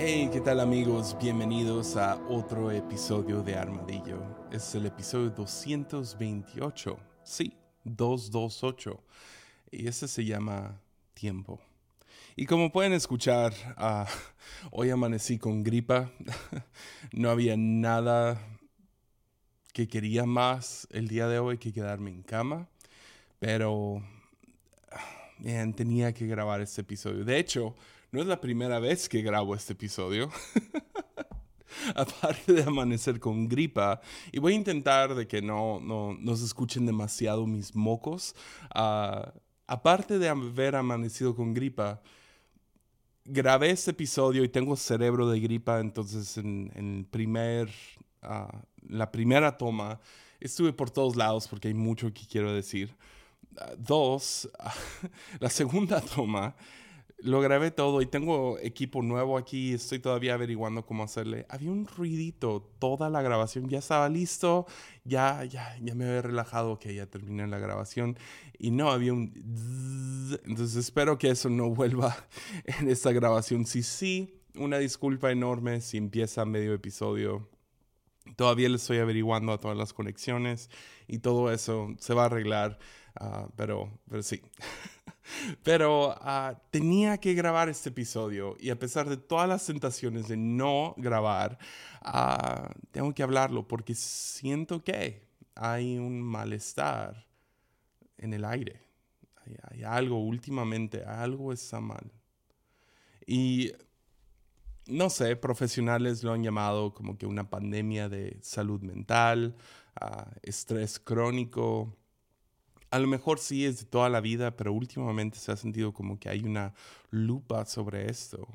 Hey, ¿qué tal amigos? Bienvenidos a otro episodio de Armadillo. Es el episodio 228. Sí, 228. Y este se llama Tiempo. Y como pueden escuchar, ah, hoy amanecí con gripa. no había nada que quería más el día de hoy que quedarme en cama. Pero tenía que grabar este episodio. De hecho, no es la primera vez que grabo este episodio. Aparte de amanecer con gripa, y voy a intentar de que no, no, se escuchen demasiado mis mocos. Ah, aparte de haber amanecido con gripa, grabé este episodio y tengo cerebro de gripa, entonces en, en primer, ah, la primera toma estuve por todos lados porque hay mucho que quiero decir. Ah, dos, la segunda toma lo grabé todo y tengo equipo nuevo aquí, estoy todavía averiguando cómo hacerle. Había un ruidito, toda la grabación ya estaba listo, ya, ya, ya me había relajado, que ya terminé la grabación y no, había un... Entonces espero que eso no vuelva en esta grabación. Si sí, una disculpa enorme si empieza medio episodio. Todavía le estoy averiguando a todas las conexiones y todo eso se va a arreglar, ah, pero, pero sí. Pero ah, tenía que grabar este episodio y a pesar de todas las tentaciones de no grabar, ah, tengo que hablarlo porque siento que hay un malestar en el aire. Hay, algo últimamente, algo está mal. Y no sé, profesionales lo han llamado como que una pandemia de salud mental, ah, estrés crónico, a lo mejor sí es de toda la vida, pero últimamente se ha sentido como que hay una lupa sobre esto.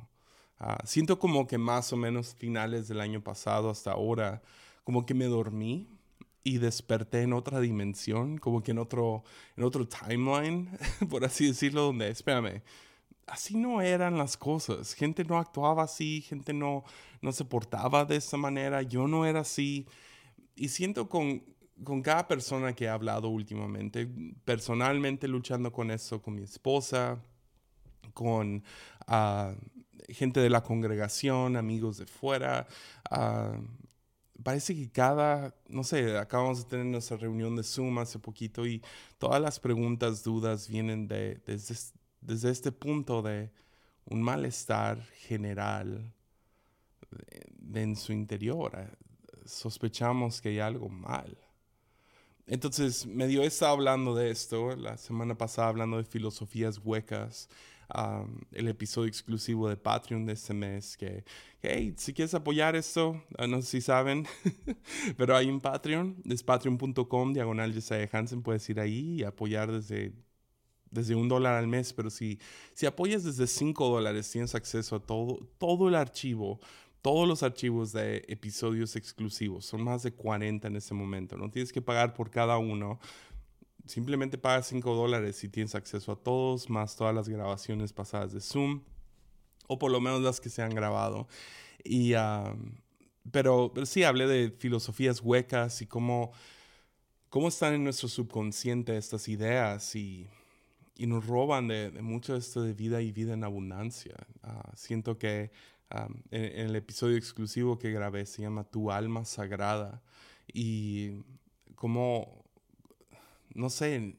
Ah, siento como que más o menos finales del año pasado hasta ahora, como que me dormí y desperté en otra dimensión, como que en otro, en otro timeline, por así decirlo, donde, espérame, así no eran las cosas. Gente no actuaba así, gente no, no se portaba de esa manera, yo no era así. Y siento con, con cada persona que he hablado últimamente, personalmente luchando con eso, con mi esposa, con ah, gente de la congregación, amigos de fuera, ah, parece que cada, no sé, acabamos de tener nuestra reunión de Zoom hace poquito y todas las preguntas, dudas vienen de, desde, este punto de un malestar general en su interior. Sospechamos que hay algo mal. Entonces, medio he estado hablando de esto, la semana pasada hablando de filosofías huecas, el episodio exclusivo de Patreon de este mes, que, hey, si quieres apoyar esto, ah, no sé si saben, pero hay un Patreon, es patreon.com, diagonal de Hansen, puedes ir ahí y apoyar desde desde un dólar al mes, pero si, si apoyas desde cinco dólares, tienes acceso a todo, todo el archivo todos los archivos de episodios exclusivos. Son más de 40 en este momento. No tienes que pagar por cada uno. Simplemente pagas 5 dólares y tienes acceso a todos, más todas las grabaciones pasadas de Zoom, o por lo menos las que se han grabado. Y, pero, sí, hablé de filosofías huecas y cómo, cómo están en nuestro subconsciente estas ideas y, y nos roban de, mucho esto de vida y vida en abundancia. Ah, siento que en, el episodio exclusivo que grabé se llama Tu alma sagrada y como, no sé,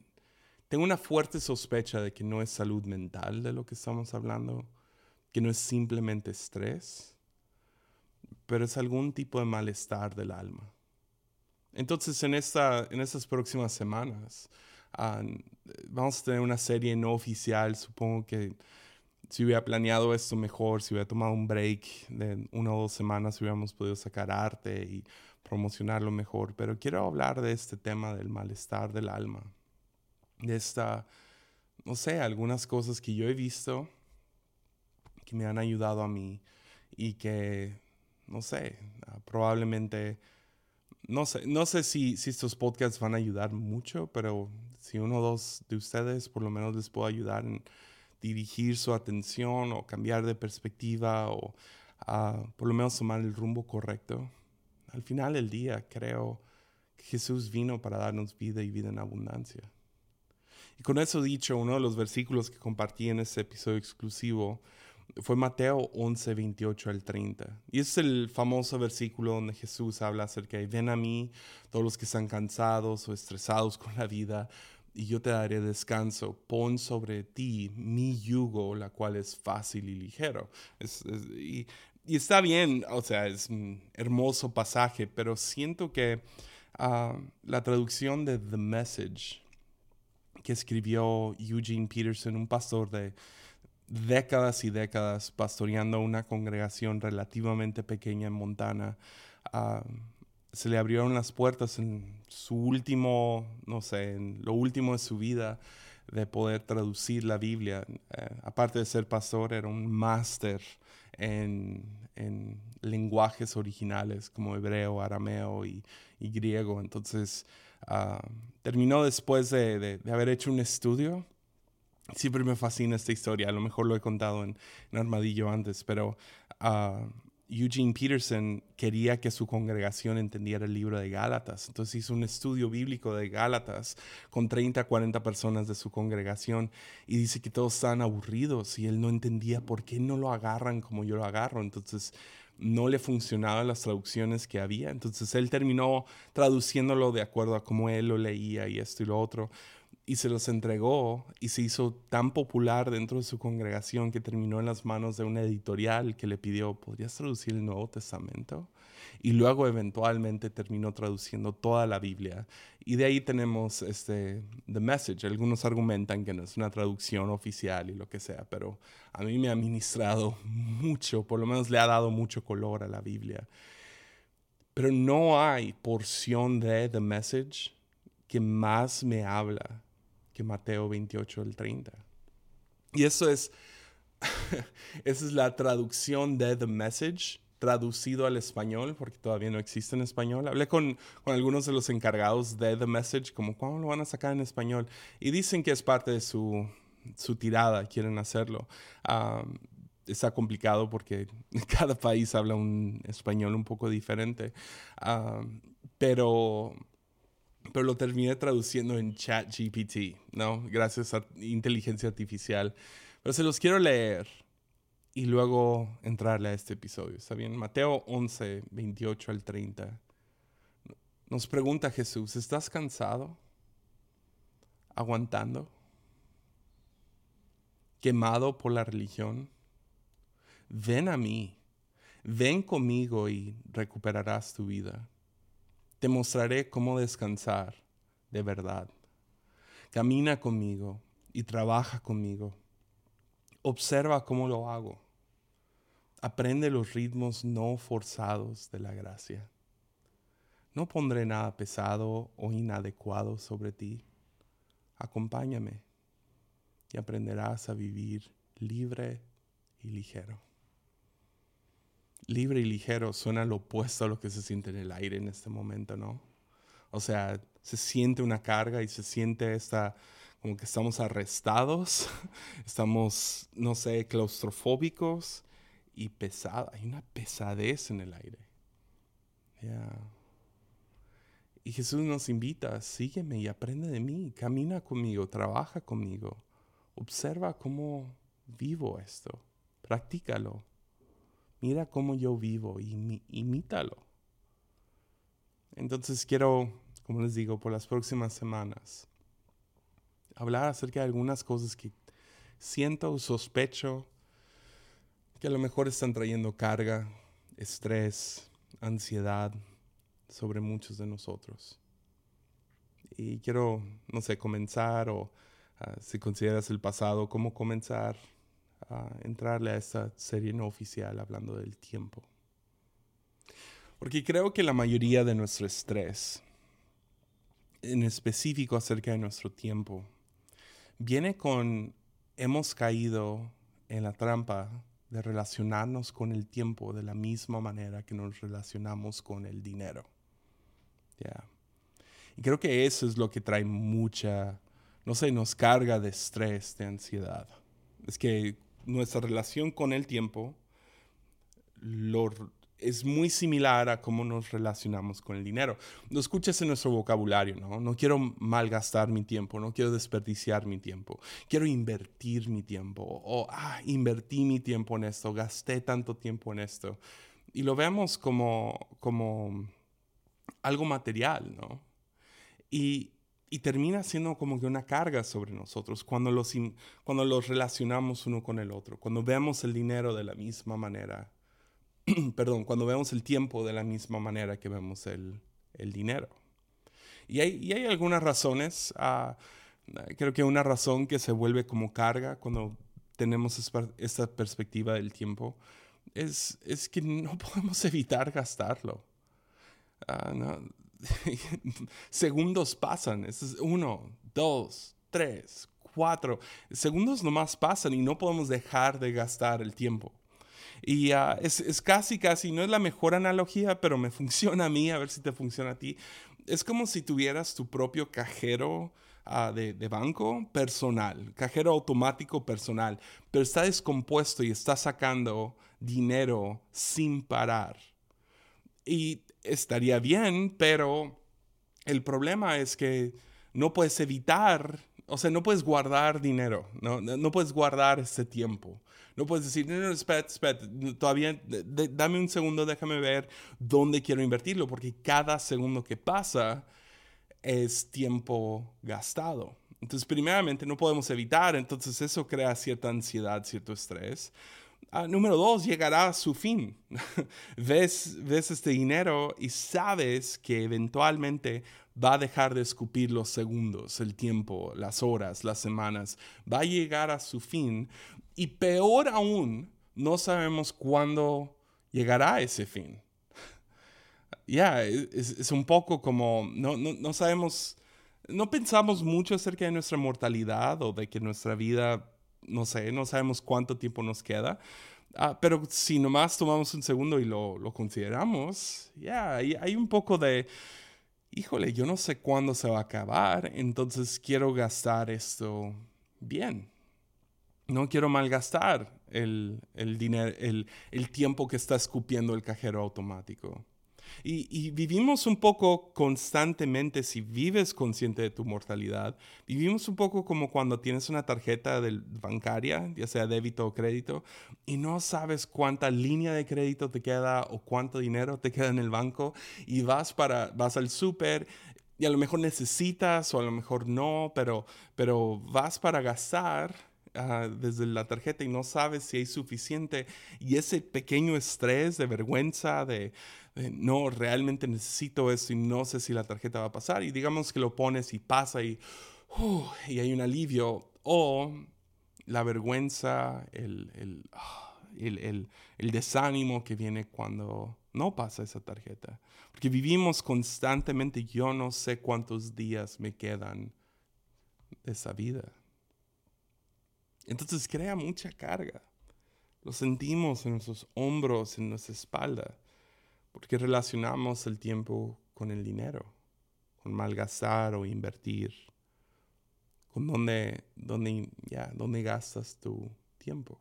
tengo una fuerte sospecha de que no es salud mental de lo que estamos hablando, que no es simplemente estrés, pero es algún tipo de malestar del alma. Entonces, en, esta, en estas próximas semanas, vamos a tener una serie no oficial, supongo que si hubiera planeado esto mejor, si hubiera tomado un break de una o dos semanas, hubiéramos podido sacar arte y promocionarlo mejor. Pero quiero hablar de este tema del malestar del alma, de esta, no sé, algunas cosas que yo he visto que me han ayudado a mí y que, no sé, probablemente, no sé, no sé si, si estos podcasts van a ayudar mucho, pero si uno o dos de ustedes por lo menos les puedo ayudar en dirigir su atención o cambiar de perspectiva o por lo menos tomar el rumbo correcto. Al final del día creo que Jesús vino para darnos vida y vida en abundancia. Y con eso dicho, uno de los versículos que compartí en ese episodio exclusivo fue Mateo 11, 28 al 30. Y es el famoso versículo donde Jesús habla acerca de, ven a mí todos los que están cansados o estresados con la vida, y yo te daré descanso. Pon sobre ti mi yugo, la cual es fácil y ligero. y, está bien, o sea, es un hermoso pasaje, pero siento que ah, la traducción de The Message que escribió Eugene Peterson, un pastor de décadas y décadas pastoreando una congregación relativamente pequeña en Montana, ah, se le abrieron las puertas en su último, no sé, en lo último de su vida de poder traducir la Biblia. Eh, aparte de ser pastor, era un máster en, lenguajes originales como hebreo, arameo y, griego. Entonces, ah, terminó después de, haber hecho un estudio. Siempre me fascina esta historia, a lo mejor lo he contado en, Armadillo antes, pero uh, Eugene Peterson quería que su congregación entendiera el libro de Gálatas. Entonces hizo un estudio bíblico de Gálatas con 30, 40 personas de su congregación y dice que todos estaban aburridos y él no entendía por qué no lo agarran como yo lo agarro. Entonces no le funcionaban las traducciones que había. Entonces él terminó traduciéndolo de acuerdo a cómo él lo leía y esto y lo otro y se los entregó y se hizo tan popular dentro de su congregación que terminó en las manos de una editorial que le pidió, ¿podrías traducir el Nuevo Testamento? Y luego eventualmente terminó traduciendo toda la Biblia. Y de ahí tenemos este, The Message. Algunos argumentan que no es una traducción oficial y lo que sea, pero a mí me ha ministrado mucho, por lo menos le ha dado mucho color a la Biblia. Pero no hay porción de The Message que más me habla que Mateo 28 al 30. Y eso es, esa es la traducción de The Message traducido al español, porque todavía no existe en español. Hablé con, con, algunos de los encargados de The Message, como, ¿cuándo lo van a sacar en español? Y dicen que es parte de su, su tirada, quieren hacerlo. está complicado porque cada país habla un español un poco diferente. pero pero lo terminé traduciendo en ChatGPT, ¿no? Gracias a inteligencia artificial. Pero se los quiero leer y luego entrarle a este episodio, ¿está bien? Mateo 11, 28 al 30. Nos pregunta Jesús, ¿estás cansado? ¿Aguantando? ¿Quemado por la religión? Ven a mí, ven conmigo y recuperarás tu vida. Te mostraré cómo descansar de verdad. Camina conmigo y trabaja conmigo. Observa cómo lo hago. Aprende los ritmos no forzados de la gracia. No pondré nada pesado o inadecuado sobre ti. Acompáñame y aprenderás a vivir libre y ligero libre y ligero suena lo opuesto a lo que se siente en el aire en este momento, ¿no? O sea, se siente una carga y se siente esta, como que estamos arrestados, estamos, no sé, claustrofóbicos y pesada. Hay una pesadez en el aire. Y Jesús nos invita, sígueme y aprende de mí, camina conmigo, trabaja conmigo, observa cómo vivo esto, practícalo mira cómo yo vivo y imítalo. Entonces quiero, como les digo, por las próximas semanas, hablar acerca de algunas cosas que siento o sospecho que a lo mejor están trayendo carga, estrés, ansiedad sobre muchos de nosotros. Y quiero, no sé, comenzar o ah, si consideras el pasado, cómo comenzar a entrarle a esta serie no oficial hablando del tiempo. Porque creo que la mayoría de nuestro estrés, en específico acerca de nuestro tiempo, viene con hemos caído en la trampa de relacionarnos con el tiempo de la misma manera que nos relacionamos con el dinero. Y creo que eso es lo que trae mucha, no sé, nos carga de estrés, de ansiedad. Es que nuestra relación con el tiempo es muy similar a cómo nos relacionamos con el dinero. Lo escuchas en nuestro vocabulario, ¿no? No quiero malgastar mi tiempo, no quiero desperdiciar mi tiempo, quiero invertir mi tiempo, o, ah, invertí mi tiempo en esto, gasté tanto tiempo en esto. Y lo vemos como, como algo material, ¿no? Y, y termina siendo como que una carga sobre nosotros cuando los, cuando los relacionamos uno con el otro, cuando vemos el dinero de la misma manera, perdón, cuando vemos el tiempo de la misma manera que vemos el, el dinero. Y hay, y hay, algunas razones, uh, creo que una razón que se vuelve como carga cuando tenemos esta perspectiva del tiempo es, es que no podemos evitar gastarlo. Uh, no, segundos pasan. Es uno, dos, tres, cuatro. Segundos nomás pasan y no podemos dejar de gastar el tiempo. Y ah, es, es, casi, casi, no es la mejor analogía, pero me funciona a mí, a ver si te funciona a ti. Es como si tuvieras tu propio cajero uh, de, de, banco personal, cajero automático personal, pero está descompuesto y está sacando dinero sin parar. Y estaría bien, pero el problema es que no puedes evitar, o sea, no puedes guardar dinero, no, no puedes guardar ese tiempo. No puedes decir, no, no, espera, espera, todavía, dame un segundo, déjame ver dónde quiero invertirlo, porque cada segundo que pasa es tiempo gastado. Entonces, primeramente, no podemos evitar, entonces eso crea cierta ansiedad, cierto estrés. Ah, número dos, llegará a su fin. ves, ves este dinero y sabes que eventualmente va a dejar de escupir los segundos, el tiempo, las horas, las semanas. Va a llegar a su fin. Y peor aún, no sabemos cuándo llegará ese fin. Ya, es, un poco como, no, no, no sabemos, no pensamos mucho acerca de nuestra mortalidad o de que nuestra vida no sé, no sabemos cuánto tiempo nos queda. Ah, pero si nomás tomamos un segundo y lo, lo consideramos, ya, hay, un poco de, híjole, yo no sé cuándo se va a acabar, entonces quiero gastar esto bien. No quiero malgastar el, el dinero, el, el tiempo que está escupiendo el cajero automático. Y, vivimos un poco constantemente, si vives consciente de tu mortalidad, vivimos un poco como cuando tienes una tarjeta bancaria, ya sea débito o crédito, y no sabes cuánta línea de crédito te queda o cuánto dinero te queda en el banco, y vas, para, vas al súper y a lo mejor necesitas o a lo mejor no, pero, pero vas para gastar Ah, desde la tarjeta y no sabes si hay suficiente. Y ese pequeño estrés de vergüenza, de, no, realmente necesito esto y no sé si la tarjeta va a pasar. Y digamos que lo pones y pasa y, y hay un alivio. O la vergüenza, el, el, ah, el, el, el desánimo que viene cuando no pasa esa tarjeta. Porque vivimos constantemente, yo no sé cuántos días me quedan de esa vida. Entonces crea mucha carga. Lo sentimos en nuestros hombros, en nuestra espalda, porque relacionamos el tiempo con el dinero, con malgastar o invertir, con dónde, dónde, ya, dónde gastas tu tiempo.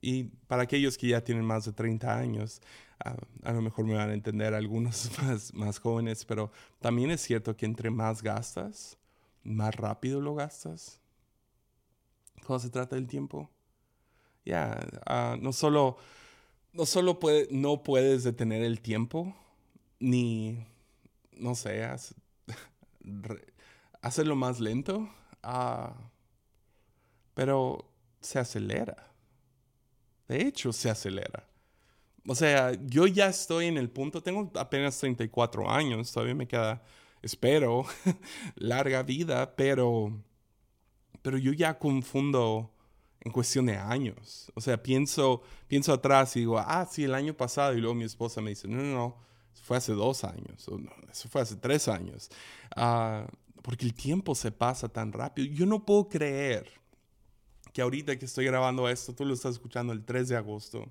Y para aquellos que ya tienen más de 30 años, a lo mejor me van a entender algunos más, más jóvenes, pero también es cierto que entre más gastas, más rápido lo gastas cuando se trata del tiempo. Ya, ah, no solo, no, solo puede, no puedes detener el tiempo, ni, no sé, hacerlo más lento, uh, pero se acelera. De hecho, se acelera. O sea, yo ya estoy en el punto, tengo apenas 34 años, todavía me queda, espero, larga vida, pero pero yo ya confundo en cuestión de años. O sea, pienso, pienso atrás y digo, ah, sí, el año pasado. Y luego mi esposa me dice, no, no, no, fue hace dos años. O no, eso fue hace tres años. Uh, porque el tiempo se pasa tan rápido. Yo no puedo creer que ahorita que estoy grabando esto, tú lo estás escuchando el 3 de agosto.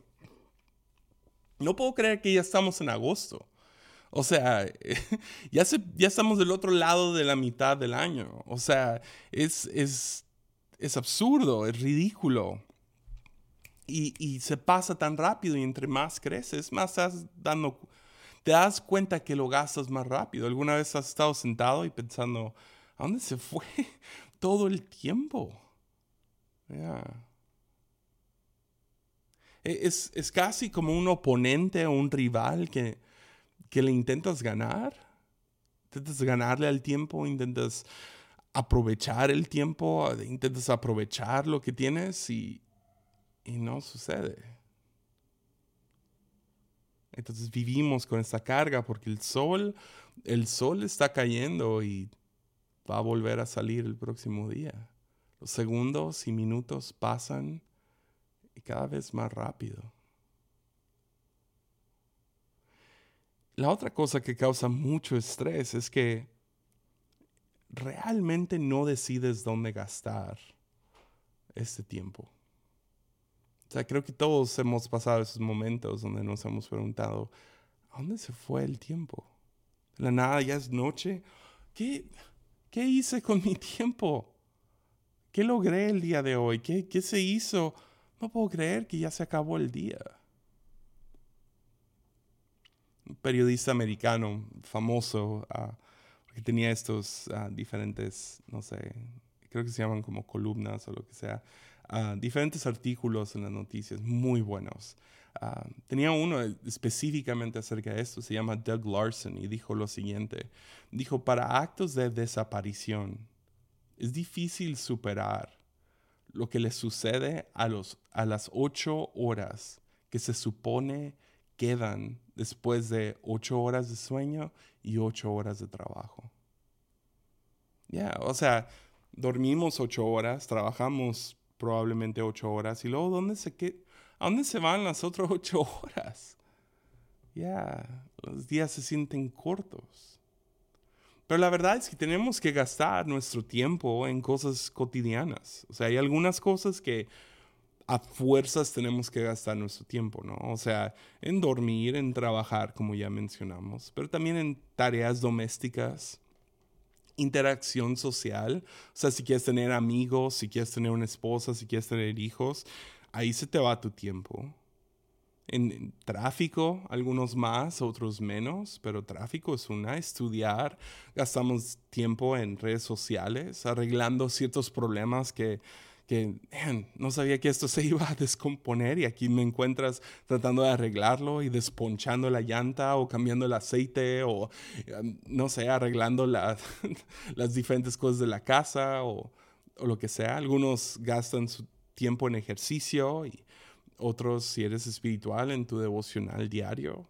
No puedo creer que ya estamos en agosto. O sea, ya, se, ya estamos del otro lado de la mitad del año. O sea, es, es, es absurdo, es ridículo. Y, se pasa tan rápido y entre más creces, más estás dando, te das cuenta que lo gastas más rápido. ¿Alguna vez has estado sentado y pensando, ¿a dónde se fue todo el tiempo? E, es, es, casi como un oponente o un rival que, que le intentas ganar. Intentas ganarle al tiempo, intentas aprovechar el tiempo, intentas aprovechar lo que tienes y, y no sucede. Entonces vivimos con esta carga porque el sol, el sol está cayendo y va a volver a salir el próximo día. Los segundos y minutos pasan y cada vez más rápido. La otra cosa que causa mucho estrés es que realmente no decides dónde gastar este tiempo. O sea, creo que todos hemos pasado esos momentos donde nos hemos preguntado, ¿a dónde se fue el tiempo? la nada ya es noche. ¿Qué, ¿Qué hice con mi tiempo? ¿Qué logré el día de hoy? ¿Qué, ¿Qué se hizo? No puedo creer que ya se acabó el día. Un periodista americano famoso, uh, que tenía estos uh, diferentes, no sé, creo que se llaman como columnas o lo que sea, diferentes artículos en las noticias muy buenos. tenía uno específicamente acerca de esto, se llama Doug Larson, y dijo lo siguiente. Dijo, para actos de desaparición, es difícil superar lo que le sucede a, los, a las ocho horas que se supone quedan después de ocho horas de sueño y ocho horas de trabajo. Ya, o sea, dormimos ocho horas, trabajamos probablemente ocho horas. Y luego, ¿dónde se ¿a dónde se van las otras ocho horas? Ya, los días se sienten cortos. Pero la verdad es que tenemos que gastar nuestro tiempo en cosas cotidianas. O sea, hay algunas cosas que a fuerzas tenemos que gastar nuestro tiempo, ¿no? O sea, en dormir, en trabajar, como ya mencionamos, pero también en tareas domésticas, interacción social. O sea, si quieres tener amigos, si quieres tener una esposa, si quieres tener hijos, ahí se te va tu tiempo. En, tráfico, algunos más, otros menos, pero tráfico es una, estudiar, gastamos tiempo en redes sociales, arreglando ciertos problemas que que no sabía que esto se iba a descomponer y aquí me encuentras tratando de arreglarlo y desponchando la llanta o cambiando el aceite o em, no sé, arreglando las diferentes cosas de la casa o, lo que sea. Algunos gastan su tiempo en ejercicio y otros, si eres espiritual, en tu devocional diario.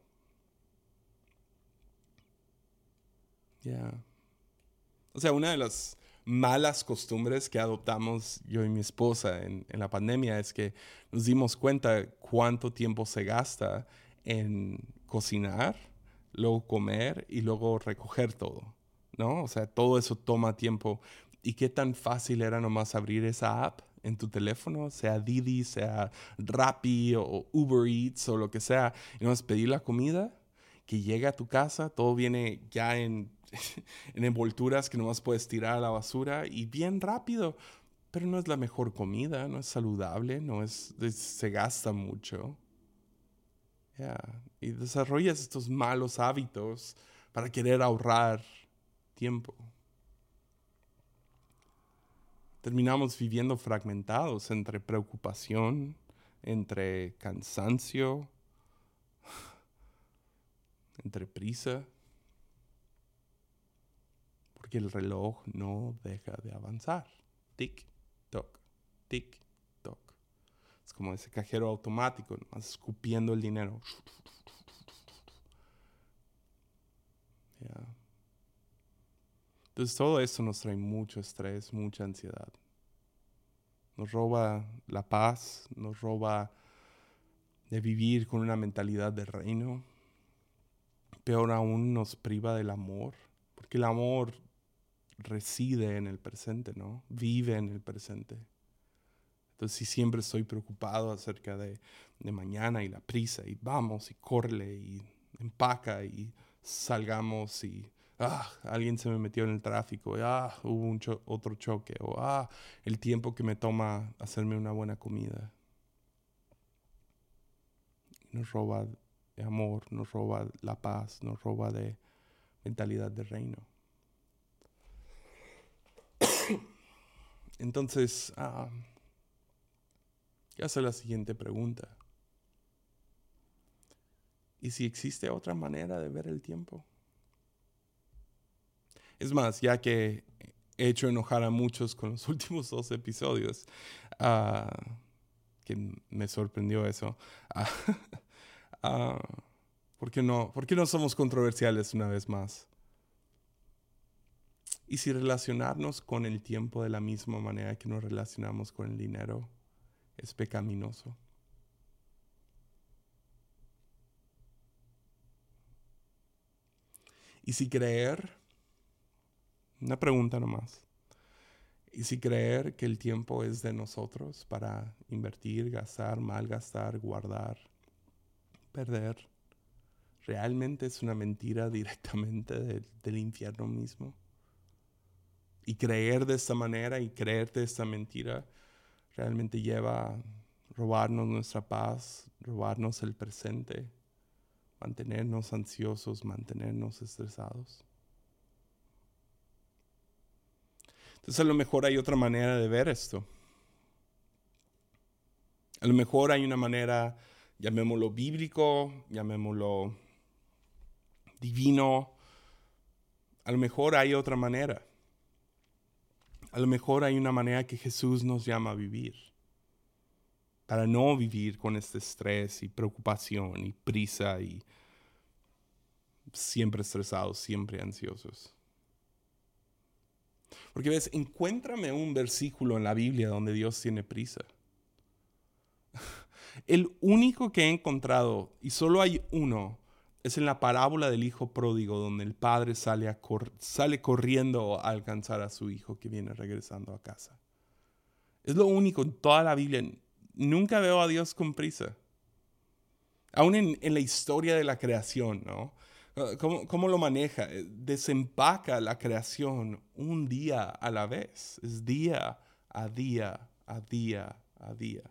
Ya. O sea, una de las malas costumbres que adoptamos yo y mi esposa en, la pandemia es que nos dimos cuenta cuánto tiempo se gasta en cocinar, luego comer y luego recoger todo, ¿no? O sea, todo eso toma tiempo. ¿Y qué tan fácil era nomás abrir esa app en tu teléfono, sea Didi, sea Rappi o Uber Eats o lo que sea, y nomás pedir la comida, que llegue a tu casa, todo viene ya en en envolturas que nomás puedes tirar a la basura y bien rápido. Pero no es la mejor comida, no es saludable, no es, se gasta mucho. Y desarrollas estos malos hábitos para querer ahorrar tiempo. Terminamos viviendo fragmentados entre preocupación, entre cansancio, entre prisa que el reloj no deja de avanzar. Tic, toc, tic, toc. Es como ese cajero automático, escupiendo el dinero. Entonces todo esto nos trae mucho estrés, mucha ansiedad. Nos roba la paz, nos roba de vivir con una mentalidad de reino. Peor aún nos priva del amor, porque el amor reside en el presente, ¿no? Vive en el presente. Entonces, si siempre estoy preocupado acerca de, mañana y la prisa, y vamos y corre y empaca y salgamos y ah, alguien se me metió en el tráfico, y, ah, hubo un otro choque, o ah, el tiempo que me toma hacerme una buena comida. nos roba de amor, nos roba la paz, nos roba de mentalidad de reino. Entonces, uh, hace la siguiente pregunta. ¿Y si existe otra manera de ver el tiempo? Es más, ya que he hecho enojar a muchos con los últimos dos episodios, uh, que me sorprendió eso. Uh, ¿por, qué no, ¿Por qué no somos controversiales una vez más? ¿Y si relacionarnos con el tiempo de la misma manera que nos relacionamos con el dinero es pecaminoso? ¿Y si creer, una pregunta nomás, ¿y si creer que el tiempo es de nosotros para invertir, gastar, malgastar, guardar, perder, realmente es una mentira directamente del infierno mismo? Y creer de esta manera y creerte esta mentira realmente lleva a robarnos nuestra paz, robarnos el presente, mantenernos ansiosos, mantenernos estresados. Entonces a lo mejor hay otra manera de ver esto. A lo mejor hay una manera, llamémoslo bíblico, llamémoslo divino. A lo mejor hay otra manera. A lo mejor hay una manera que Jesús nos llama a vivir. Para no vivir con este estrés y preocupación y prisa y siempre estresados, siempre ansiosos. Porque ves, encuéntrame un versículo en la Biblia donde Dios tiene prisa. El único que he encontrado, y solo hay uno, es en la parábola del hijo pródigo, donde el padre sale, sale corriendo a alcanzar a su hijo que viene regresando a casa. Es lo único en toda la Biblia. Nunca veo a Dios con prisa. Aún en, en la historia de la creación, ¿no? ¿Cómo, ¿Cómo, lo maneja? Eh, desempaca la creación un día a la vez. Es día a día, a día, a día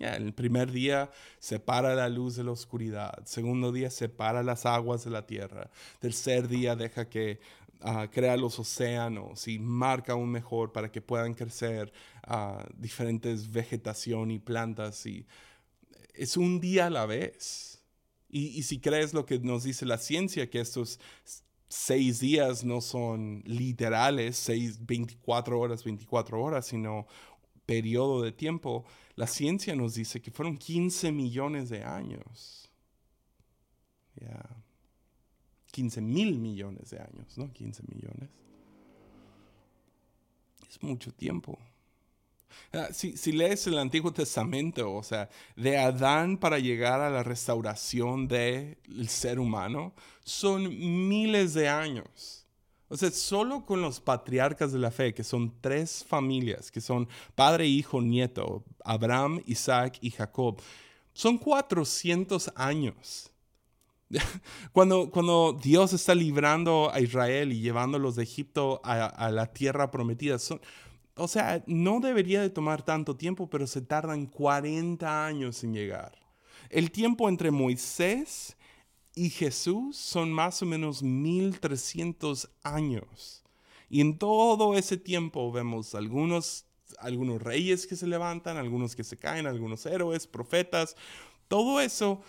el primer día separa la luz de la oscuridad. Segundo día separa las aguas de la tierra. Tercer día deja que ah, crea los océanos y marca aún mejor para que puedan crecer uh, diferentes vegetación y plantas. Y es un día a la vez. Y, y si crees lo que nos dice la ciencia, que estos seis días no son literales, seis, 24 horas, 24 horas, sino periodo de tiempo, la ciencia nos dice que fueron 15 millones de años. Ya. 15 mil millones de años, ¿no? 15 millones. Es mucho tiempo. Ah, si, si, lees el Antiguo Testamento, o sea, de Adán para llegar a la restauración del ser humano, son miles de años. O sea, solo con los patriarcas de la fe, que son tres familias, que son padre, hijo, nieto, Abraham, Isaac y Jacob, son 400 años. Cuando, cuando Dios está librando a Israel y llevándolos de Egipto a, la tierra prometida, son, o sea, no debería de tomar tanto tiempo, pero se tardan 40 años en llegar. El tiempo entre Moisés y Jesús son más o menos 1300 años. Y en todo ese tiempo vemos algunos, algunos reyes que se levantan, algunos que se caen, algunos héroes, profetas, todo eso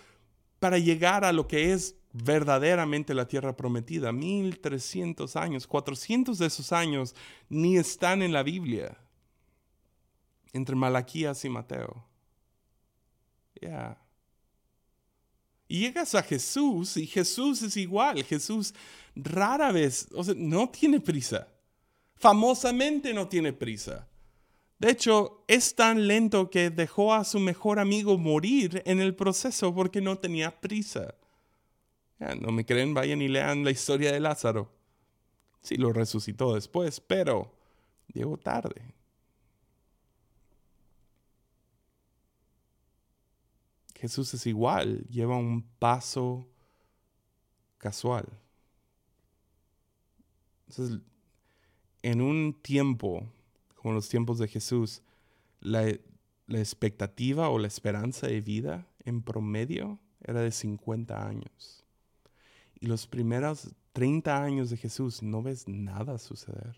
para llegar a lo que es verdaderamente la tierra prometida. 1300 años, 400 de esos años ni están en la Biblia, entre Malaquías y Mateo. Ya. Llegas a Jesús y Jesús es igual. Jesús rara vez, o sea, no tiene prisa. Famosamente no tiene prisa. De hecho, es tan lento que dejó a su mejor amigo morir en el proceso porque no tenía prisa. no me creen, vayan y lean la historia de Lázaro. Sí lo resucitó después, pero llegó tarde. Jesús es igual, lleva un paso casual. Entonces, en un tiempo como los tiempos de Jesús, la, expectativa o la esperanza de vida en promedio era de 50 años. Y los primeros 30 años de Jesús no ves nada suceder.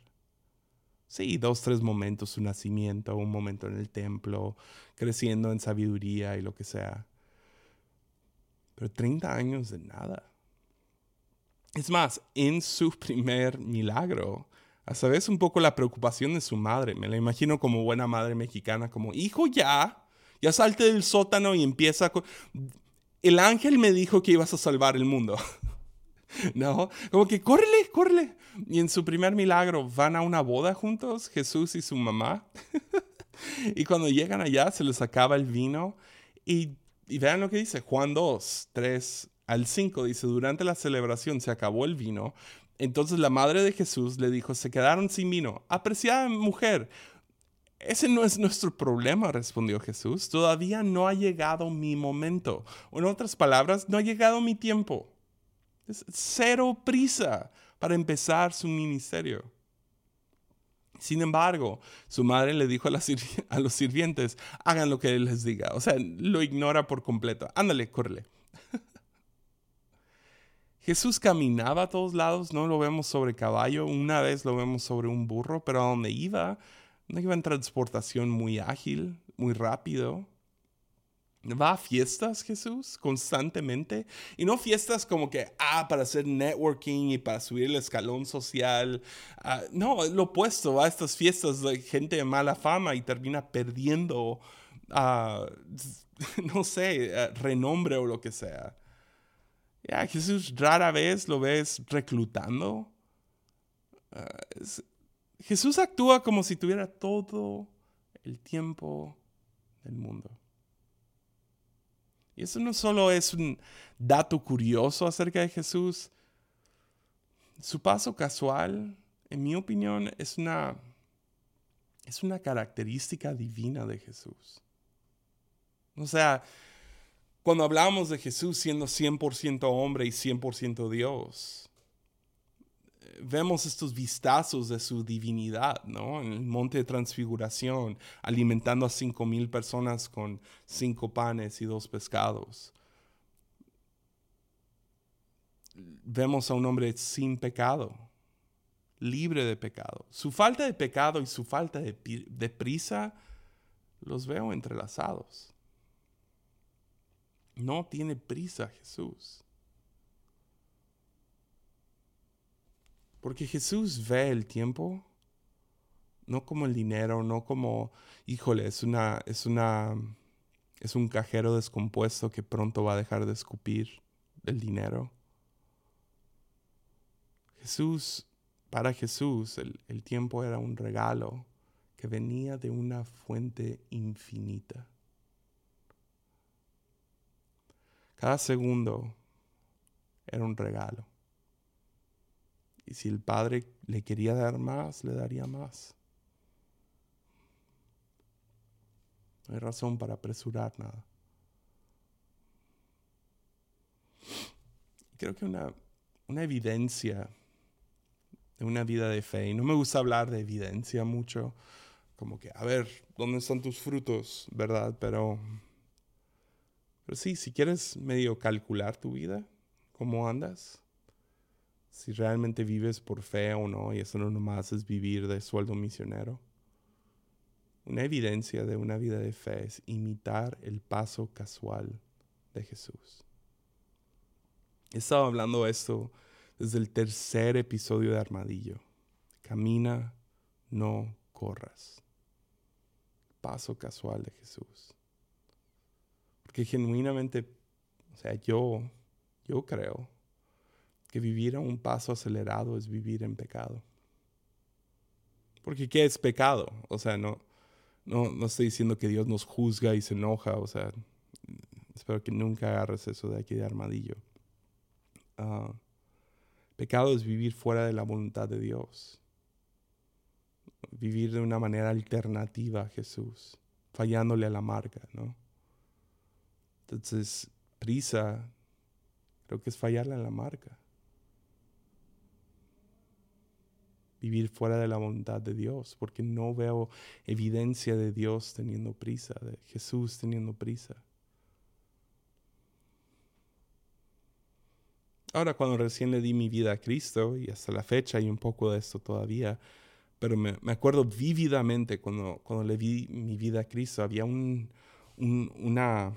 Sí, dos, tres momentos, su nacimiento, un momento en el templo, creciendo en sabiduría y lo que sea. Pero 30 años de nada. Es más, en su primer milagro, a sabes un poco la preocupación de su madre. Me la imagino como buena madre mexicana, como, hijo ya, ya salte del sótano y empieza con... El ángel me dijo que ibas a salvar el mundo. ¿No? Como que córrele, córrele. Y en su primer milagro van a una boda juntos, Jesús y su mamá. y cuando llegan allá se les acaba el vino. Y, y vean lo que dice, Juan 2, 3 al 5, dice, durante la celebración se acabó el vino. Entonces la madre de Jesús le dijo, se quedaron sin vino. Apreciada mujer, ese no es nuestro problema, respondió Jesús. Todavía no ha llegado mi momento. En otras palabras, no ha llegado mi tiempo. Es cero prisa para empezar su ministerio. Sin embargo, su madre le dijo a, los sirvientes, hagan lo que él les diga. O sea, lo ignora por completo. Ándale, córrele. Jesús caminaba a todos lados, no lo vemos sobre caballo, una vez lo vemos sobre un burro, pero a donde iba no iba en transportación muy ágil, muy rápido. Va a fiestas Jesús constantemente y no fiestas como que, ah, para hacer networking y para subir el escalón social. Ah, no, lo opuesto, va a estas fiestas de gente de mala fama y termina perdiendo, uh, no sé, uh, renombre o lo que sea. Ya, Jesús rara vez lo ves reclutando. Es, Jesús actúa como si tuviera todo el tiempo del mundo. Y eso no solo es un dato curioso acerca de Jesús, su paso casual, en mi opinión, es una, es una característica divina de Jesús. O sea, cuando hablamos de Jesús siendo 100% hombre y 100% Dios, vemos estos vistazos de su divinidad, ¿no? En el monte de transfiguración, alimentando a cinco mil personas con cinco panes y dos pescados. Vemos a un hombre sin pecado, libre de pecado. Su falta de pecado y su falta de, de prisa los veo entrelazados. No tiene prisa Jesús. Porque Jesús ve el tiempo no como el dinero, no como, híjole, es una, es una, es un cajero descompuesto que pronto va a dejar de escupir el dinero. Jesús, para Jesús, el, el tiempo era un regalo que venía de una fuente infinita. Cada segundo era un regalo. Y si el Padre le quería dar más, le daría más. No hay razón para apresurar nada. Creo que una, una evidencia de una vida de fe, y no me gusta hablar de evidencia mucho, como que, a ver, ¿dónde están tus frutos? ¿Verdad? Pero, pero sí, si quieres medio calcular tu vida, cómo andas, si realmente vives por fe o no, y eso no nomás es vivir de sueldo misionero. Una evidencia de una vida de fe es imitar el paso casual de Jesús. He estado hablando esto desde el tercer episodio de Armadillo. Camina, no corras. Paso casual de Jesús. Porque genuinamente, o sea, yo, yo creo que vivir a un paso acelerado es vivir en pecado. Porque ¿qué es pecado? O sea, no, no, no estoy diciendo que Dios nos juzga y se enoja, o sea, espero que nunca agarres eso de aquí de armadillo. Ah, pecado es vivir fuera de la voluntad de Dios. Vivir de una manera alternativa a Jesús, fallándole a la marca, ¿no? Entonces, prisa, creo que es fallarle a la marca. vivir fuera de la voluntad de Dios, porque no veo evidencia de Dios teniendo prisa, de Jesús teniendo prisa. Ahora cuando recién le di mi vida a Cristo, y hasta la fecha hay un poco de esto todavía, pero me, me acuerdo vívidamente cuando, cuando le di mi vida a Cristo, había un, un, una,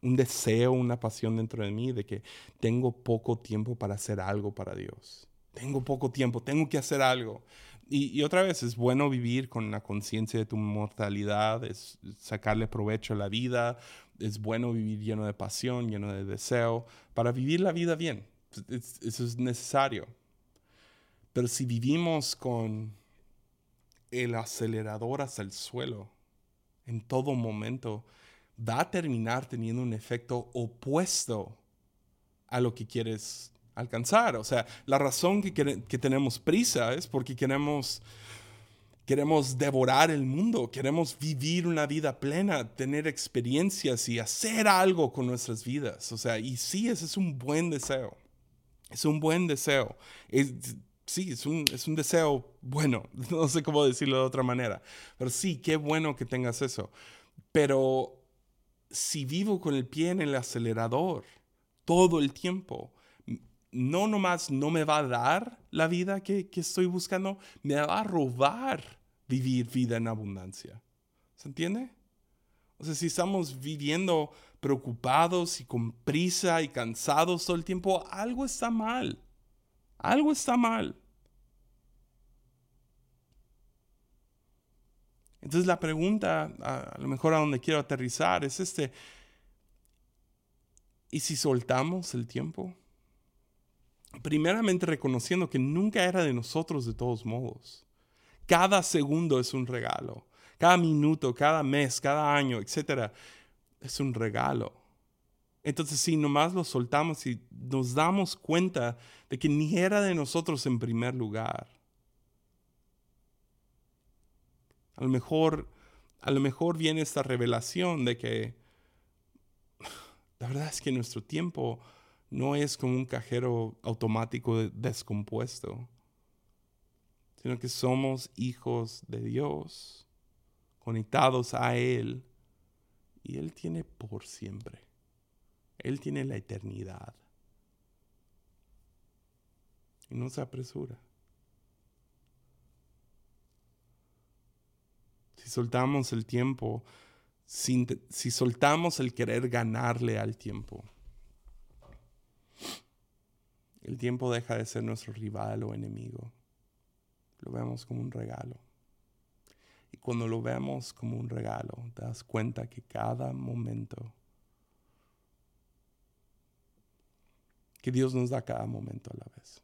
un deseo, una pasión dentro de mí de que tengo poco tiempo para hacer algo para Dios. Tengo poco tiempo, tengo que hacer algo. Y, otra vez, es bueno vivir con la conciencia de tu mortalidad, es sacarle provecho a la vida, es bueno vivir lleno de pasión, lleno de deseo, para vivir la vida bien. eso es necesario. Pero si vivimos con el acelerador hasta el suelo en todo momento, va a terminar teniendo un efecto opuesto a lo que quieres alcanzar. O sea, la razón que, que tenemos prisa es porque queremos, queremos devorar el mundo, queremos vivir una vida plena, tener experiencias y hacer algo con nuestras vidas. O sea, y sí, ese es un buen deseo. Es un buen deseo. Es, sí, es un, es un deseo bueno, no sé cómo decirlo de otra manera, pero sí, qué bueno que tengas eso. Pero si vivo con el pie en el acelerador todo el tiempo, no nomás no me va a dar la vida que, que estoy buscando, me va a robar vivir vida en abundancia. ¿Se entiende? O sea, si estamos viviendo preocupados y con prisa y cansados todo el tiempo, algo está mal. Algo está mal. Entonces la pregunta, a, lo mejor a donde quiero aterrizar, es este, ¿y si soltamos el tiempo? Primeramente reconociendo que nunca era de nosotros de todos modos. Cada segundo es un regalo. Cada minuto, cada mes, cada año, etcétera, es un regalo. Entonces, si nomás lo soltamos y nos damos cuenta de que ni era de nosotros en primer lugar, A lo mejor, a lo mejor viene esta revelación de que la verdad es que nuestro tiempo no es como un cajero automático descompuesto, sino que somos hijos de Dios, conectados a Él, y Él tiene por siempre. Él tiene la eternidad. Y no se apresura. si soltamos el tiempo, si, soltamos el querer ganarle al tiempo, el tiempo deja de ser nuestro rival o enemigo. Lo vemos como un regalo. Y cuando lo vemos como un regalo, te das cuenta que cada momento, que Dios nos da cada momento a la vez.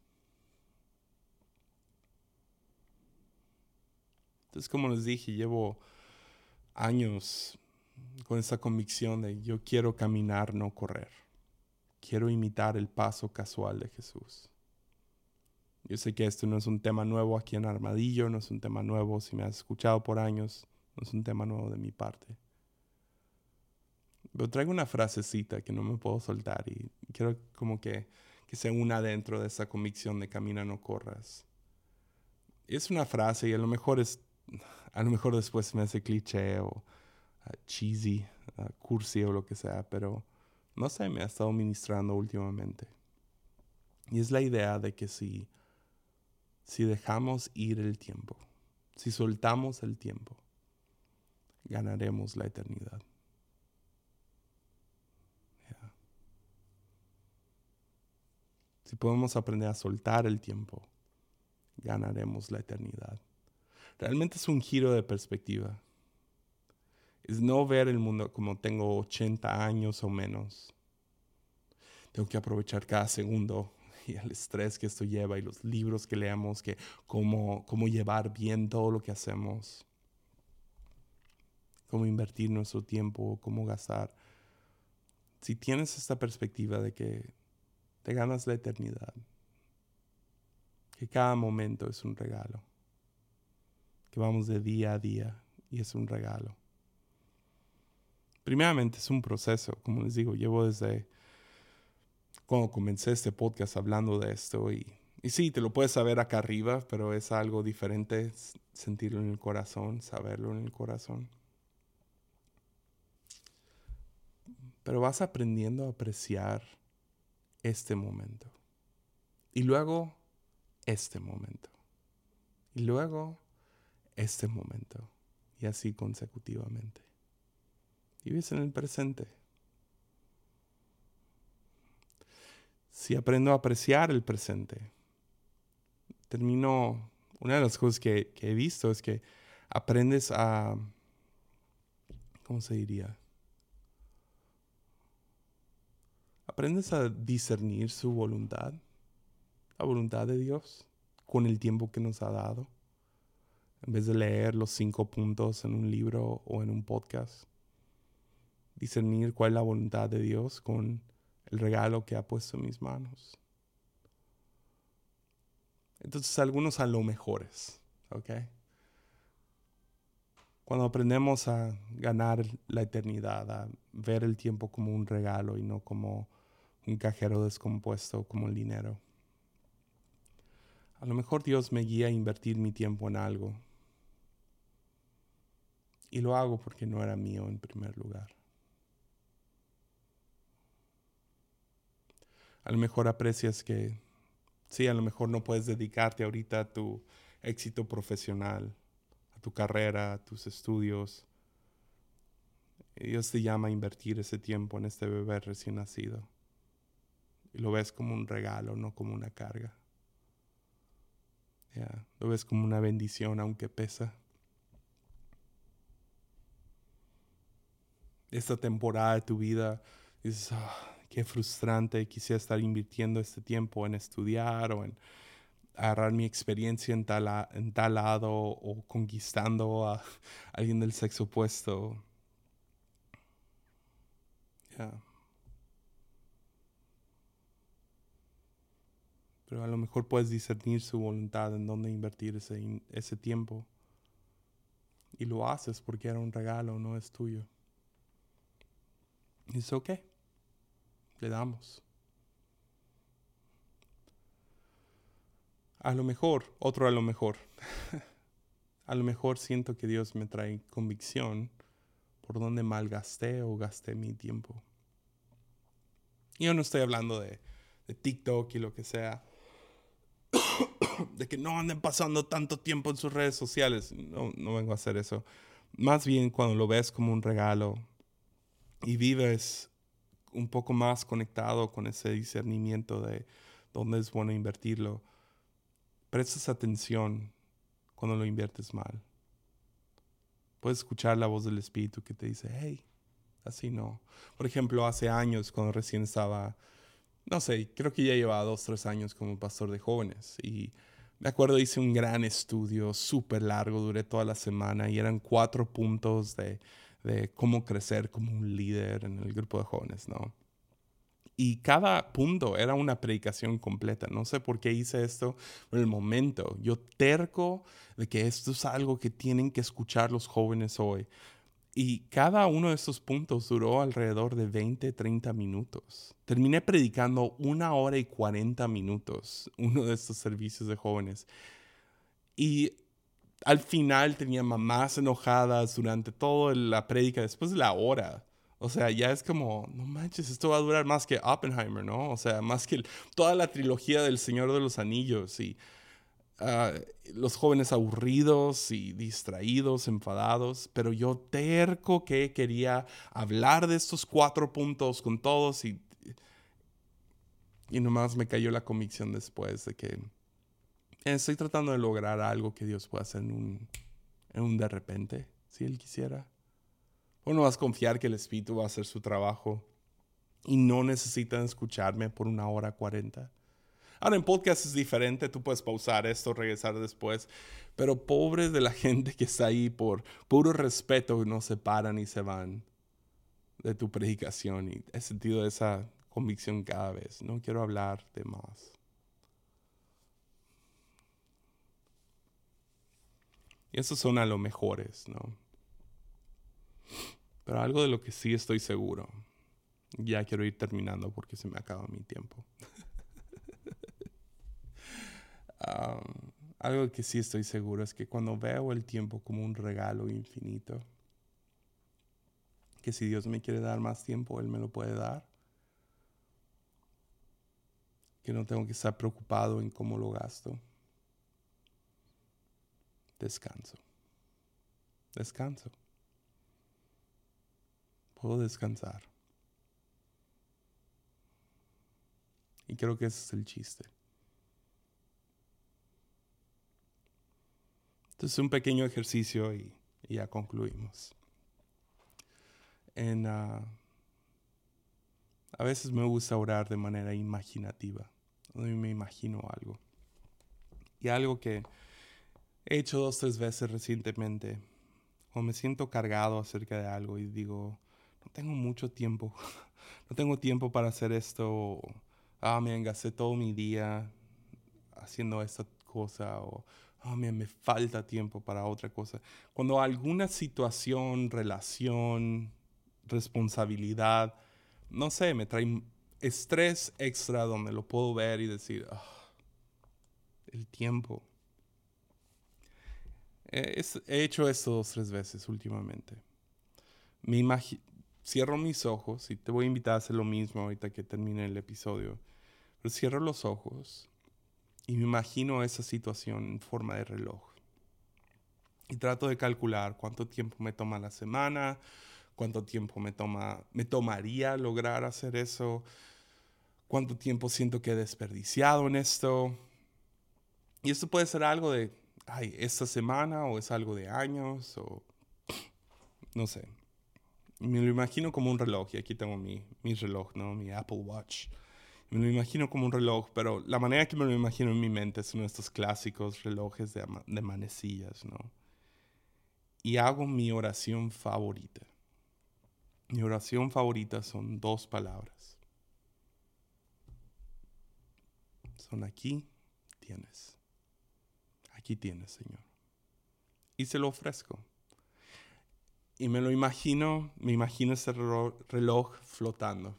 Entonces, como les dije, llevo años con esa convicción de yo quiero caminar, no correr. Quiero imitar el paso casual de Jesús. Yo sé que esto no es un tema nuevo aquí en Armadillo, no es un tema nuevo si me has escuchado por años, no es un tema nuevo de mi parte. Pero traigo una frasecita que no me puedo soltar y quiero como que, que se una dentro de esa convicción de camina, no corras. Es una frase y a lo mejor es a lo mejor después me hace cliché o ah, cheesy, uh, cursi o lo que sea, pero no sé, me ha estado ministrando últimamente. Y es la idea de que si, si dejamos ir el tiempo, si soltamos el tiempo, ganaremos la eternidad. Si podemos aprender a soltar el tiempo, ganaremos la eternidad realmente es un giro de perspectiva. Es no ver el mundo como tengo 80 años o menos. Tengo que aprovechar cada segundo y el estrés que esto lleva y los libros que leamos, que cómo, cómo llevar bien todo lo que hacemos, cómo invertir nuestro tiempo, cómo gastar. Si tienes esta perspectiva de que te ganas la eternidad, que cada momento es un regalo que vamos de día a día y es un regalo. Primeramente es un proceso, como les digo, llevo desde cuando comencé este podcast hablando de esto y, y sí, te lo puedes saber acá arriba, pero es algo diferente sentirlo en el corazón, saberlo en el corazón. Pero vas aprendiendo a apreciar este momento. Y luego este momento. Y luego este momento. Y así consecutivamente. Vives en el presente. Si aprendo a apreciar el presente, termino, una de las cosas que, que he visto es que aprendes a, ¿cómo se diría? Aprendes a discernir su voluntad, la voluntad de Dios, con el tiempo que nos ha dado, en vez de leer los cinco puntos en un libro o en un podcast. Discernir cuál es la voluntad de Dios con el regalo que ha puesto en mis manos. Entonces algunos a lo mejores, ¿ok? Cuando aprendemos a ganar la eternidad, a ver el tiempo como un regalo y no como un cajero descompuesto, como el dinero. A lo mejor Dios me guía a invertir mi tiempo en algo. Y lo hago porque no era mío en primer lugar. A lo mejor aprecias que, sí, a lo mejor no puedes dedicarte ahorita a tu éxito profesional, a tu carrera, a tus estudios. Dios te llama a invertir ese tiempo en este bebé recién nacido. Y lo ves como un regalo, no como una carga. Lo ves como una bendición, aunque pesa. Esta temporada de tu vida dices, ah, qué frustrante, quisiera estar invirtiendo este tiempo en estudiar o en agarrar mi experiencia en tal, tal lado o conquistando a alguien del sexo opuesto. Pero a lo mejor puedes discernir su voluntad en dónde invertir ese, ese tiempo. Y lo haces porque era un regalo, no es tuyo. Es ok. Le damos. A lo mejor, otro a lo mejor. a lo mejor siento que Dios me trae convicción por donde malgasté o gasté mi tiempo. Yo no estoy hablando de, de TikTok y lo que sea. de que no anden pasando tanto tiempo en sus redes sociales. No, no vengo a hacer eso. Más bien cuando lo ves como un regalo y vives un poco más conectado con ese discernimiento de dónde es bueno invertirlo, prestas atención cuando lo inviertes mal. Puedes escuchar la voz del Espíritu que te dice, hey, así no. Por ejemplo, hace años, cuando recién estaba no sé, creo que ya llevaba dos, tres años como pastor de jóvenes y me acuerdo hice un gran estudio súper largo, duré toda la semana y eran cuatro puntos de, de cómo crecer como un líder en el grupo de jóvenes, ¿no? Y cada punto era una predicación completa. No sé por qué hice esto en el momento. Yo terco de que esto es algo que tienen que escuchar los jóvenes hoy. Y cada uno de estos puntos duró alrededor de 20, 30 minutos. Terminé predicando una hora y 40 minutos, uno de estos servicios de jóvenes. Y al final tenía mamás enojadas durante toda la prédica, después de la hora. O sea, ya es como, no manches, esto va a durar más que Oppenheimer, ¿no? O sea, más que toda la trilogía del Señor de los Anillos. Y Ah, los jóvenes aburridos y distraídos, enfadados, pero yo terco que quería hablar de estos cuatro puntos con todos y, y nomás me cayó la convicción después de que estoy tratando de lograr algo que Dios pueda hacer en un, en un de repente, si Él quisiera. O no vas a confiar que el Espíritu va a hacer su trabajo y no necesitan escucharme por una hora cuarenta. Ahora en podcast es diferente, tú puedes pausar esto, regresar después, pero pobres de la gente que está ahí por puro respeto no se paran y se van de tu predicación y he sentido esa convicción cada vez. No quiero hablar de más. Esos son a lo mejores, ¿no? Pero algo de lo que sí estoy seguro, ya quiero ir terminando porque se me acaba mi tiempo. algo que sí estoy seguro es que cuando veo el tiempo como un regalo infinito, que si Dios me quiere dar más tiempo, Él me lo puede dar. que no tengo que estar preocupado en cómo lo gasto. Descanso. Descanso. Puedo descansar. Y creo que ese es el chiste. Entonces, un pequeño ejercicio y, ya concluimos. En, ah, a veces me gusta orar de manera imaginativa. Me imagino algo. Y algo que he hecho dos, tres veces recientemente, o me siento cargado acerca de algo y digo, no tengo mucho tiempo, no tengo tiempo para hacer esto, ah, me engasé todo mi día haciendo esta cosa, o oh, me falta tiempo para otra cosa. Cuando alguna situación, relación, responsabilidad, no sé, me trae estrés extra donde lo puedo ver y decir, ah, el tiempo. He, hecho esto dos, tres veces últimamente. Me cierro mis ojos y te voy a invitar a hacer lo mismo ahorita que termine el episodio. Pero cierro los ojos y me imagino esa situación en forma de reloj. Y trato de calcular cuánto tiempo me toma la semana, cuánto tiempo me, toma, me tomaría lograr hacer eso, cuánto tiempo siento que he desperdiciado en esto. Y esto puede ser algo de, ay, esta semana o es algo de años o no sé. Me lo imagino como un reloj y aquí tengo mi, mi reloj, ¿no? Mi Apple Watch. Me lo imagino como un reloj, pero la manera que me lo imagino en mi mente son estos clásicos relojes de, de manecillas, ¿no? Y hago mi oración favorita. Mi oración favorita son dos palabras. Son aquí tienes. Aquí tienes, Señor. Y se lo ofrezco. Y me lo imagino, me imagino ese reloj flotando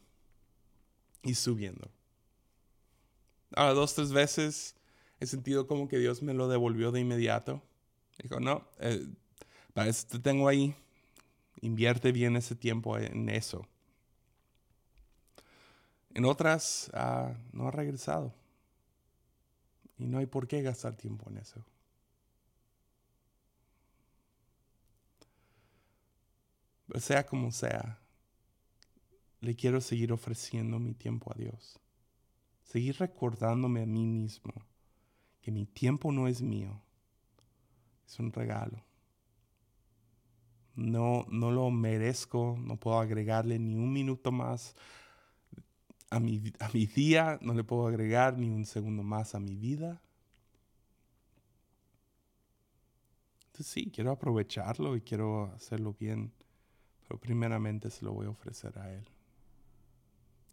y subiendo. Ahora, dos, tres veces he sentido como que Dios me lo devolvió de inmediato. Dijo, no, eh, para eso te tengo ahí. Invierte bien ese tiempo en eso. En otras, ah, no ha regresado. Y no hay por qué gastar tiempo en eso. Sea como sea, le quiero seguir ofreciendo mi tiempo a Dios seguir recordándome a mí mismo que mi tiempo no es mío, es un regalo. No, no lo merezco, no puedo agregarle ni un minuto más a mi, a mi día, no le puedo agregar ni un segundo más a mi vida. Entonces sí, quiero aprovecharlo y quiero hacerlo bien, pero primeramente se lo voy a ofrecer a Él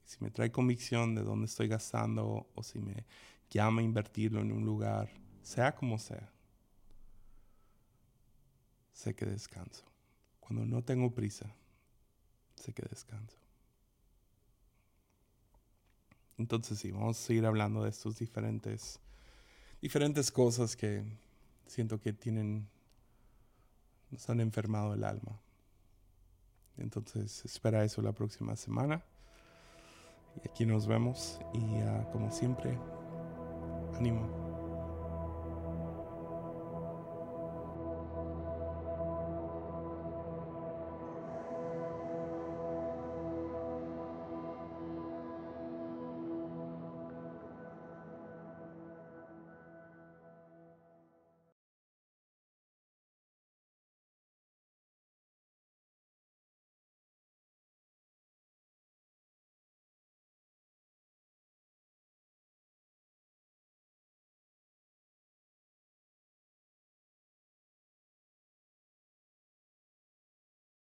si me trae convicción de dónde estoy gastando o si me llama a invertirlo en un lugar, sea como sea, sé que descanso. Cuando no tengo prisa, sé que descanso. Entonces sí, vamos a seguir hablando de estos diferentes, diferentes cosas que siento que tienen, nos han enfermado el alma. Entonces espera eso la próxima semana. Y aquí nos vemos y como siempre, ánimo.